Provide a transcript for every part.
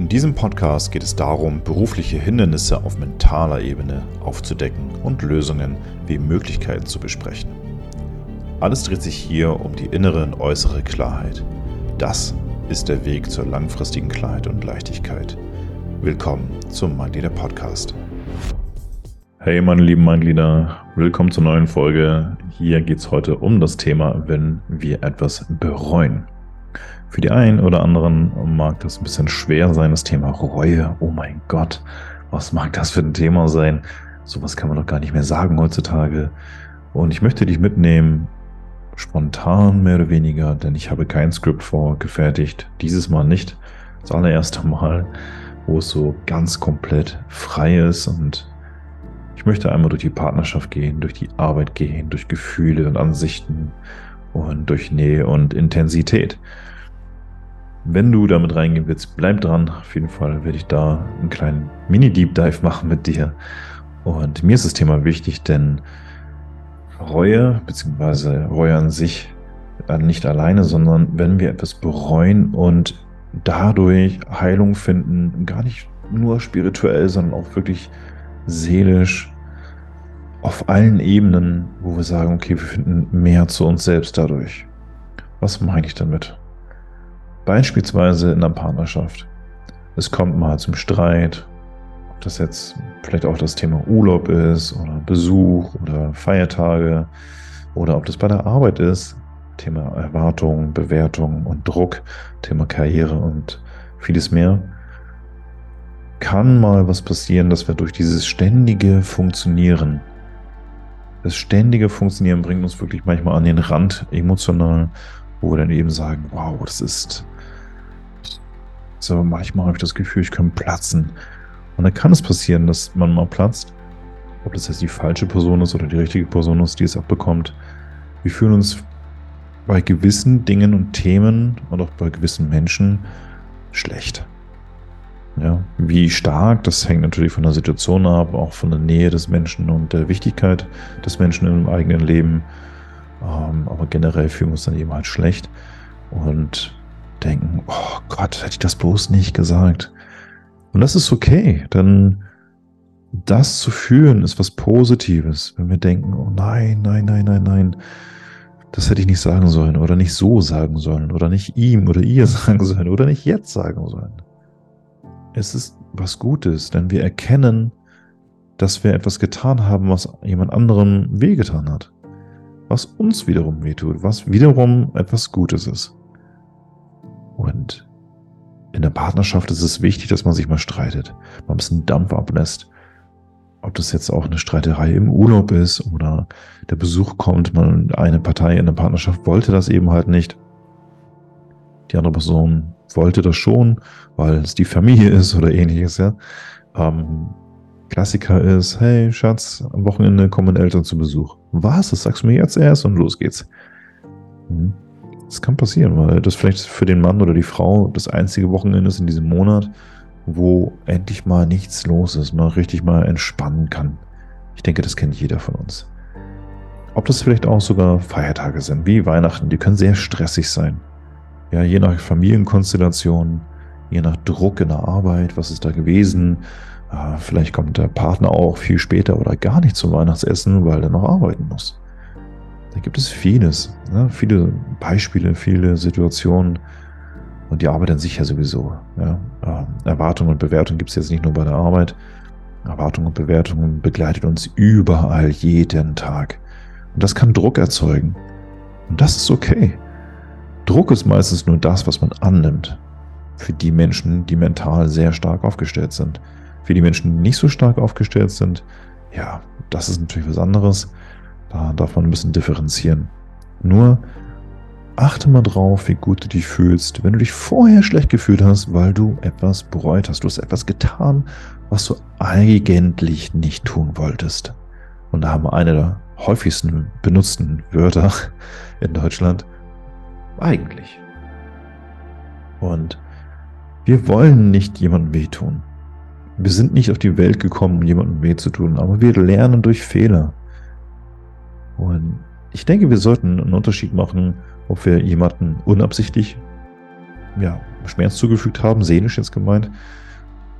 In diesem Podcast geht es darum, berufliche Hindernisse auf mentaler Ebene aufzudecken und Lösungen wie Möglichkeiten zu besprechen. Alles dreht sich hier um die innere und äußere Klarheit. Das ist der Weg zur langfristigen Klarheit und Leichtigkeit. Willkommen zum Mindleader Podcast. Hey meine lieben Mindleader, willkommen zur neuen Folge. Hier geht es heute um das Thema, wenn wir etwas bereuen. Für die einen oder anderen mag das ein bisschen schwer sein, das Thema Reue. Oh mein Gott, was mag das für ein Thema sein? Sowas kann man doch gar nicht mehr sagen heutzutage. Und ich möchte dich mitnehmen, spontan mehr oder weniger, denn ich habe kein Skript vorgefertigt. Dieses Mal nicht. Das allererste Mal, wo es so ganz komplett frei ist und ich möchte einmal durch die Partnerschaft gehen, durch die Arbeit gehen, durch Gefühle und Ansichten und durch Nähe und Intensität. Wenn du damit reingehen willst, bleib dran. Auf jeden Fall werde ich da einen kleinen Mini-Deep Dive machen mit dir. Und mir ist das Thema wichtig, denn Reue, beziehungsweise Reue an sich, äh, nicht alleine, sondern wenn wir etwas bereuen und dadurch Heilung finden, gar nicht nur spirituell, sondern auch wirklich seelisch, auf allen Ebenen, wo wir sagen, okay, wir finden mehr zu uns selbst dadurch. Was meine ich damit? Beispielsweise in der Partnerschaft. Es kommt mal zum Streit, ob das jetzt vielleicht auch das Thema Urlaub ist oder Besuch oder Feiertage oder ob das bei der Arbeit ist, Thema Erwartung, Bewertung und Druck, Thema Karriere und vieles mehr. Kann mal was passieren, dass wir durch dieses ständige Funktionieren, das ständige Funktionieren bringt uns wirklich manchmal an den Rand emotional, wo wir dann eben sagen, wow, das ist so, manchmal habe ich das Gefühl, ich kann platzen. Und dann kann es passieren, dass man mal platzt. Ob das jetzt die falsche Person ist oder die richtige Person ist, die es abbekommt. Wir fühlen uns bei gewissen Dingen und Themen und auch bei gewissen Menschen schlecht. Ja, wie stark, das hängt natürlich von der Situation ab, auch von der Nähe des Menschen und der Wichtigkeit des Menschen im eigenen Leben. Ähm, aber generell fühlen wir uns dann eben halt schlecht. Und denken, oh Gott, hätte ich das bloß nicht gesagt. Und das ist okay, denn das zu fühlen ist was Positives, wenn wir denken, oh nein, nein, nein, nein, nein, das hätte ich nicht sagen sollen oder nicht so sagen sollen oder nicht ihm oder ihr sagen sollen oder nicht jetzt sagen sollen. Es ist was Gutes, denn wir erkennen, dass wir etwas getan haben, was jemand anderem wehgetan hat. Was uns wiederum wehtut, was wiederum etwas Gutes ist. Und in der Partnerschaft ist es wichtig, dass man sich mal streitet, man ein bisschen Dampf ablässt. Ob das jetzt auch eine Streiterei im Urlaub ist oder der Besuch kommt, man, eine Partei in der Partnerschaft wollte das eben halt nicht. Die andere Person wollte das schon, weil es die Familie ist oder ähnliches, ja. Ähm, Klassiker ist, hey Schatz, am Wochenende kommen Eltern zu Besuch. Was? Das sagst du mir jetzt erst und los geht's. Hm. Das kann passieren, weil das vielleicht für den Mann oder die Frau das einzige Wochenende ist in diesem Monat, wo endlich mal nichts los ist, man richtig mal entspannen kann. Ich denke, das kennt jeder von uns. Ob das vielleicht auch sogar Feiertage sind, wie Weihnachten, die können sehr stressig sein. Ja, je nach Familienkonstellation, je nach Druck in der Arbeit, was ist da gewesen. Äh, vielleicht kommt der Partner auch viel später oder gar nicht zum Weihnachtsessen, weil er noch arbeiten muss. Da gibt es vieles, ne? viele Beispiele, viele Situationen. Und die Arbeit an sich ja sowieso. Ja? Ähm, Erwartung und Bewertung gibt es jetzt nicht nur bei der Arbeit. Erwartung und Bewertung begleitet uns überall jeden Tag. Und das kann Druck erzeugen. Und das ist okay. Druck ist meistens nur das, was man annimmt. Für die Menschen, die mental sehr stark aufgestellt sind. Für die Menschen, die nicht so stark aufgestellt sind, ja, das ist natürlich was anderes. Da darf man ein bisschen differenzieren. Nur achte mal drauf, wie gut du dich fühlst, wenn du dich vorher schlecht gefühlt hast, weil du etwas bereut hast. Du hast etwas getan, was du eigentlich nicht tun wolltest. Und da haben wir eine der häufigsten benutzten Wörter in Deutschland. Eigentlich. Und wir wollen nicht jemandem wehtun. Wir sind nicht auf die Welt gekommen, um jemandem weh zu tun, aber wir lernen durch Fehler. Und ich denke, wir sollten einen Unterschied machen, ob wir jemanden unabsichtlich ja, Schmerz zugefügt haben, seelisch jetzt gemeint,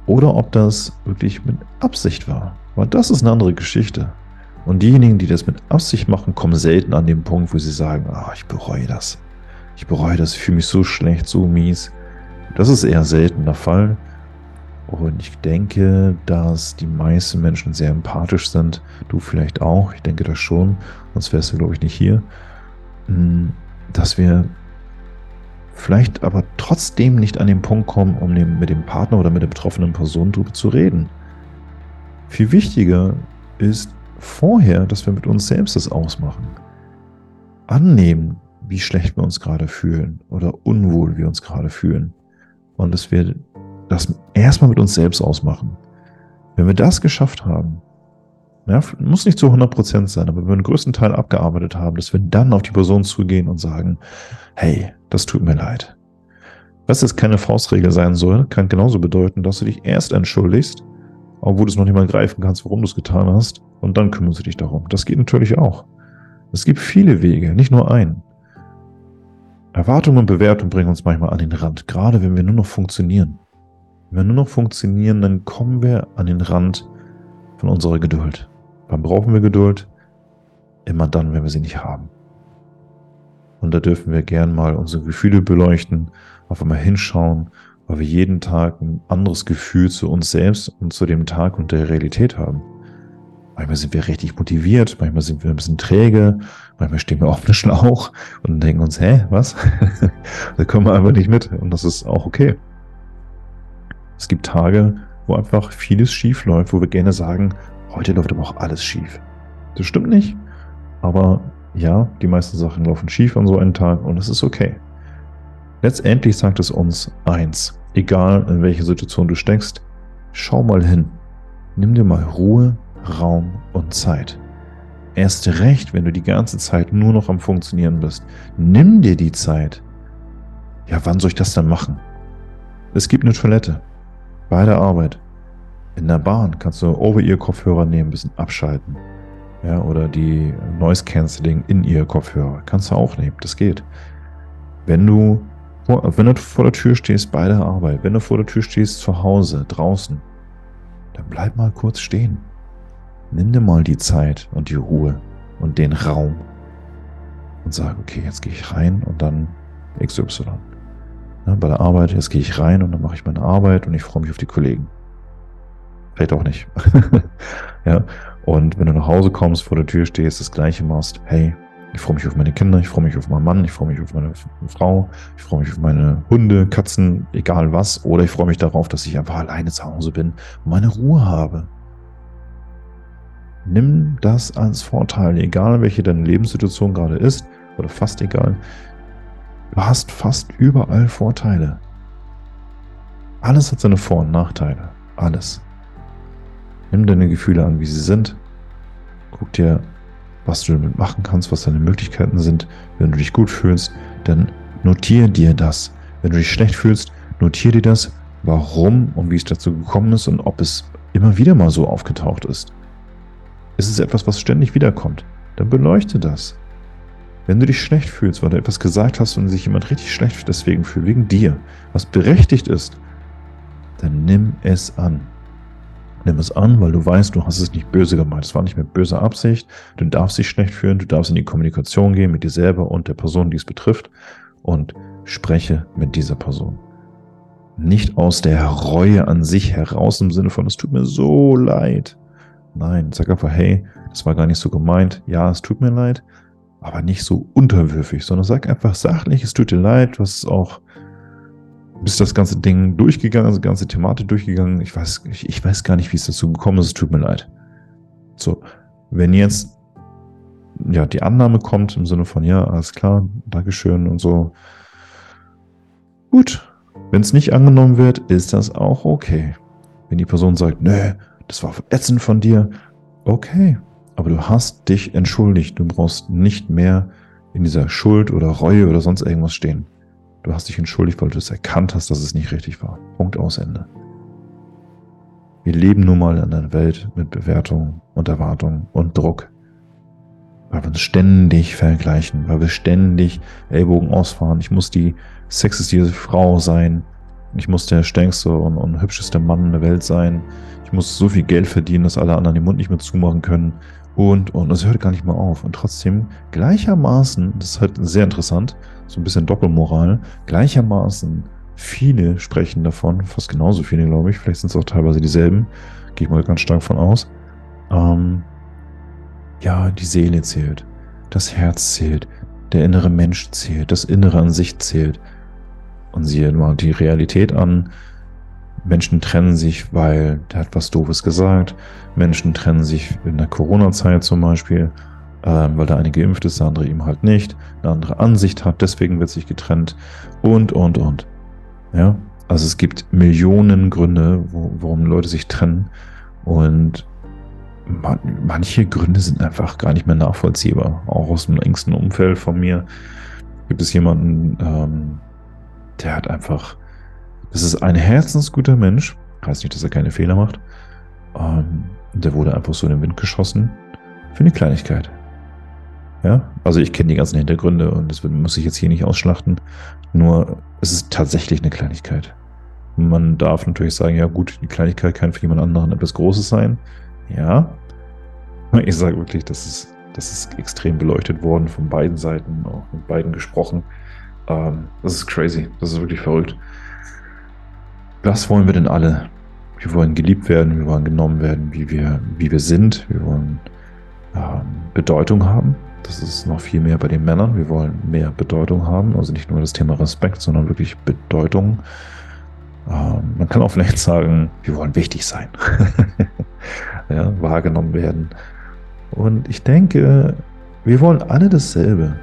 oder ob das wirklich mit Absicht war. Aber das ist eine andere Geschichte. Und diejenigen, die das mit Absicht machen, kommen selten an den Punkt, wo sie sagen, ah, ich bereue das. Ich bereue das, ich fühle mich so schlecht, so mies. Das ist eher selten der Fall. Und ich denke, dass die meisten Menschen sehr empathisch sind. Du vielleicht auch. Ich denke das schon. Sonst wärst du, glaube ich, nicht hier. Hm, dass wir vielleicht aber trotzdem nicht an den Punkt kommen, um mit dem Partner oder mit der betroffenen Person darüber zu reden. Viel wichtiger ist vorher, dass wir mit uns selbst das ausmachen. Annehmen, wie schlecht wir uns gerade fühlen oder unwohl wir uns gerade fühlen. Und dass wir das erstmal mit uns selbst ausmachen. Wenn wir das geschafft haben, ja, muss nicht zu 100% sein, aber wenn wir den größten Teil abgearbeitet haben, dass wir dann auf die Person zugehen und sagen, hey, das tut mir leid. Was jetzt keine Faustregel sein soll, kann genauso bedeuten, dass du dich erst entschuldigst, obwohl du es noch nicht mal greifen kannst, warum du es getan hast, und dann kümmerst du dich darum. Das geht natürlich auch. Es gibt viele Wege, nicht nur einen. Erwartung und Bewertung bringen uns manchmal an den Rand, gerade wenn wir nur noch funktionieren. Wenn wir nur noch funktionieren, dann kommen wir an den Rand von unserer Geduld. Wann brauchen wir Geduld? Immer dann, wenn wir sie nicht haben. Und da dürfen wir gern mal unsere Gefühle beleuchten, auf einmal hinschauen, weil wir jeden Tag ein anderes Gefühl zu uns selbst und zu dem Tag und der Realität haben. Manchmal sind wir richtig motiviert, manchmal sind wir ein bisschen träge, manchmal stehen wir auf dem Schlauch und denken uns, hä, was? da kommen wir einfach nicht mit und das ist auch okay. Es gibt Tage, wo einfach vieles schief läuft, wo wir gerne sagen, heute läuft aber auch alles schief. Das stimmt nicht, aber ja, die meisten Sachen laufen schief an so einem Tag und es ist okay. Letztendlich sagt es uns eins, egal in welcher Situation du steckst, schau mal hin. Nimm dir mal Ruhe, Raum und Zeit. Erst recht, wenn du die ganze Zeit nur noch am Funktionieren bist. Nimm dir die Zeit. Ja, wann soll ich das dann machen? Es gibt eine Toilette. Bei der Arbeit. In der Bahn kannst du Over-Ear-Kopfhörer nehmen, ein bisschen abschalten. Ja, oder die Noise Cancelling in ihr Kopfhörer. Kannst du auch nehmen, das geht. Wenn du, wenn du vor der Tür stehst bei der Arbeit, wenn du vor der Tür stehst zu Hause, draußen, dann bleib mal kurz stehen. Nimm dir mal die Zeit und die Ruhe und den Raum und sag, okay, jetzt gehe ich rein und dann XY. Ja, bei der Arbeit, jetzt gehe ich rein und dann mache ich meine Arbeit und ich freue mich auf die Kollegen. Vielleicht auch nicht. ja. Und wenn du nach Hause kommst, vor der Tür stehst, das gleiche machst, hey, ich freue mich auf meine Kinder, ich freue mich auf meinen Mann, ich freue mich auf meine Frau, ich freue mich auf meine Hunde, Katzen, egal was. Oder ich freue mich darauf, dass ich einfach alleine zu Hause bin und meine Ruhe habe. Nimm das als Vorteil, egal welche deine Lebenssituation gerade ist, oder fast egal. Du hast fast überall Vorteile. Alles hat seine Vor- und Nachteile. Alles. Nimm deine Gefühle an, wie sie sind. Guck dir, was du damit machen kannst, was deine Möglichkeiten sind. Wenn du dich gut fühlst, dann notiere dir das. Wenn du dich schlecht fühlst, notiere dir das, warum und wie es dazu gekommen ist und ob es immer wieder mal so aufgetaucht ist. Ist es etwas, was ständig wiederkommt? Dann beleuchte das. Wenn du dich schlecht fühlst, weil du etwas gesagt hast und sich jemand richtig schlecht deswegen fühlt, wegen dir, was berechtigt ist, dann nimm es an. Nimm es an, weil du weißt, du hast es nicht böse gemeint. Es war nicht mit böser Absicht. Du darfst dich schlecht fühlen. Du darfst in die Kommunikation gehen mit dir selber und der Person, die es betrifft und spreche mit dieser Person. Nicht aus der Reue an sich heraus im Sinne von, es tut mir so leid. Nein, sag einfach, hey, das war gar nicht so gemeint. Ja, es tut mir leid, aber nicht so unterwürfig, sondern sag einfach sachlich, es tut dir leid, hast es auch bist das ganze Ding durchgegangen, die ganze Thematik durchgegangen. Ich weiß, ich, ich weiß gar nicht, wie es dazu gekommen ist. Es tut mir leid. So, wenn jetzt ja die Annahme kommt im Sinne von ja, alles klar, Dankeschön und so. Gut. Wenn es nicht angenommen wird, ist das auch okay. Wenn die Person sagt, nö, das war ätzend von dir, okay. Aber du hast dich entschuldigt. Du brauchst nicht mehr in dieser Schuld oder Reue oder sonst irgendwas stehen. Du hast dich entschuldigt, weil du es erkannt hast, dass es nicht richtig war. Punkt aus Ende. Wir leben nun mal in einer Welt mit Bewertung und Erwartung und Druck. weil wir uns ständig vergleichen, weil wir ständig Ellbogen ausfahren. Ich muss die sexisteste Frau sein. Ich muss der stärkste und, und hübscheste Mann in der Welt sein. Ich muss so viel Geld verdienen, dass alle anderen den Mund nicht mehr zumachen können. Und, und es hört gar nicht mehr auf. Und trotzdem gleichermaßen, das ist halt sehr interessant, so ein bisschen Doppelmoral, gleichermaßen viele sprechen davon, fast genauso viele, glaube ich, vielleicht sind es auch teilweise dieselben, gehe ich mal ganz stark von aus, ähm, ja, die Seele zählt, das Herz zählt, der innere Mensch zählt, das Innere an sich zählt. Und siehe mal die Realität an. Menschen trennen sich, weil der hat was Doofes gesagt. Menschen trennen sich in der Corona-Zeit zum Beispiel, äh, weil der eine geimpft ist, der andere ihm halt nicht, eine andere Ansicht hat, deswegen wird sich getrennt und, und, und. Ja, also es gibt Millionen Gründe, wo, warum Leute sich trennen. Und man, manche Gründe sind einfach gar nicht mehr nachvollziehbar. Auch aus dem engsten Umfeld von mir gibt es jemanden, ähm, der hat einfach, das ist ein herzensguter Mensch, heißt nicht, dass er keine Fehler macht. Ähm, der wurde einfach so in den Wind geschossen für eine Kleinigkeit. Ja, also ich kenne die ganzen Hintergründe und das muss ich jetzt hier nicht ausschlachten. Nur es ist tatsächlich eine Kleinigkeit. Man darf natürlich sagen, ja gut, die Kleinigkeit kann für jemand anderen etwas Großes sein. Ja, ich sage wirklich, das ist, das ist extrem beleuchtet worden von beiden Seiten, auch mit beiden gesprochen. Ähm, das ist crazy, das ist wirklich verrückt. Was wollen wir denn alle? Wir wollen geliebt werden, wir wollen genommen werden, wie wir, wie wir sind. Wir wollen ähm, Bedeutung haben. Das ist noch viel mehr bei den Männern. Wir wollen mehr Bedeutung haben. Also nicht nur das Thema Respekt, sondern wirklich Bedeutung. Ähm, man kann auch vielleicht sagen, wir wollen wichtig sein. ja, wahrgenommen werden. Und ich denke, wir wollen alle dasselbe.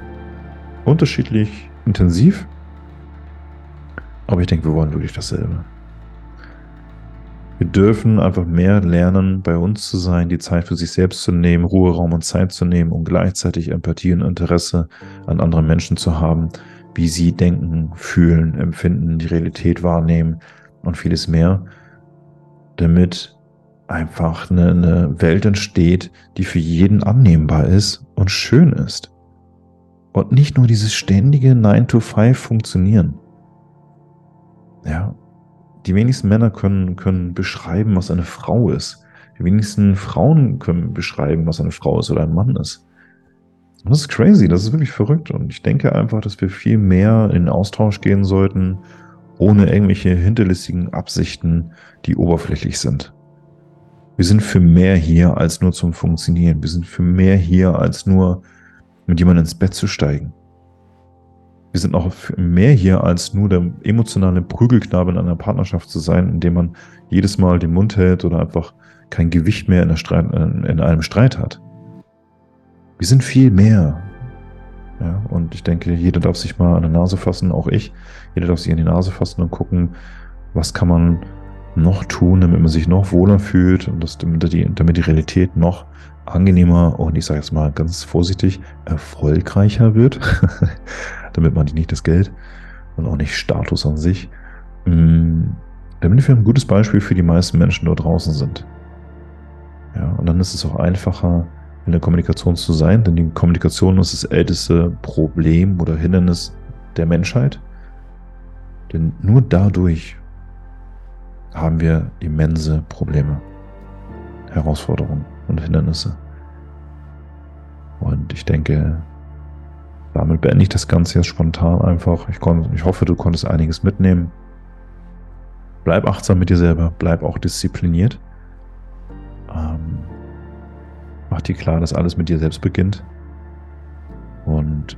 Unterschiedlich intensiv. Aber ich denke, wir wollen wirklich dasselbe. Wir dürfen einfach mehr lernen, bei uns zu sein, die Zeit für sich selbst zu nehmen, Ruheraum und Zeit zu nehmen und gleichzeitig Empathie und Interesse an anderen Menschen zu haben, wie sie denken, fühlen, empfinden, die Realität wahrnehmen und vieles mehr, damit einfach eine, Welt entsteht, die für jeden annehmbar ist und schön ist. Und nicht nur dieses ständige 9 to 5 funktionieren. Ja, die wenigsten Männer können, können beschreiben, was eine Frau ist. Die wenigsten Frauen können beschreiben, was eine Frau ist oder ein Mann ist. Und das ist crazy, das ist wirklich verrückt. Und ich denke einfach, dass wir viel mehr in Austausch gehen sollten, ohne irgendwelche hinterlistigen Absichten, die oberflächlich sind. Wir sind für mehr hier als nur zum Funktionieren. Wir sind für mehr hier als nur mit jemandem ins Bett zu steigen. Wir sind für mehr hier als nur der emotionale Prügelknabe in einer Partnerschaft zu sein, indem man jedes Mal den Mund hält oder einfach kein Gewicht mehr in, Streit, in einem Streit hat. Wir sind viel mehr. Ja, und ich denke, jeder darf sich mal an die Nase fassen, auch ich. Jeder darf sich an die Nase fassen und gucken, was kann man noch tun, damit man sich noch wohler fühlt und das, damit, die, damit die Realität noch angenehmer und ich sage jetzt mal ganz vorsichtig erfolgreicher wird, damit man nicht das Geld und auch nicht Status an sich, mm, damit wir ein gutes Beispiel für die meisten Menschen dort draußen sind. Ja, und dann ist es auch einfacher, in der Kommunikation zu sein, denn die Kommunikation ist das älteste Problem oder Hindernis der Menschheit. Denn nur dadurch haben wir immense Probleme, Herausforderungen und Hindernisse. Und ich denke, damit beende ich das Ganze jetzt spontan einfach. Ich, kon, ich hoffe, du konntest einiges mitnehmen. Bleib achtsam mit dir selber, bleib auch diszipliniert. Ähm, mach dir klar, dass alles mit dir selbst beginnt. Und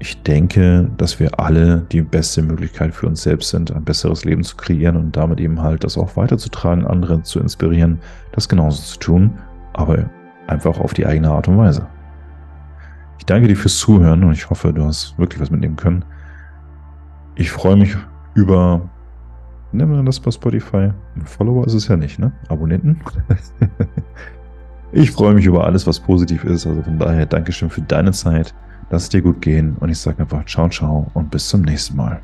ich denke, dass wir alle die beste Möglichkeit für uns selbst sind, ein besseres Leben zu kreieren und damit eben halt das auch weiterzutragen, andere zu inspirieren, das genauso zu tun, aber einfach auf die eigene Art und Weise. Danke dir fürs Zuhören und ich hoffe, du hast wirklich was mitnehmen können. Ich freue mich über, nehmen wir das bei Spotify, ein Follower ist es ja nicht, ne? Abonnenten. ich freue mich über alles, was positiv ist, also von daher Dankeschön für deine Zeit. Lass es dir gut gehen und ich sage einfach ciao, ciao und bis zum nächsten Mal.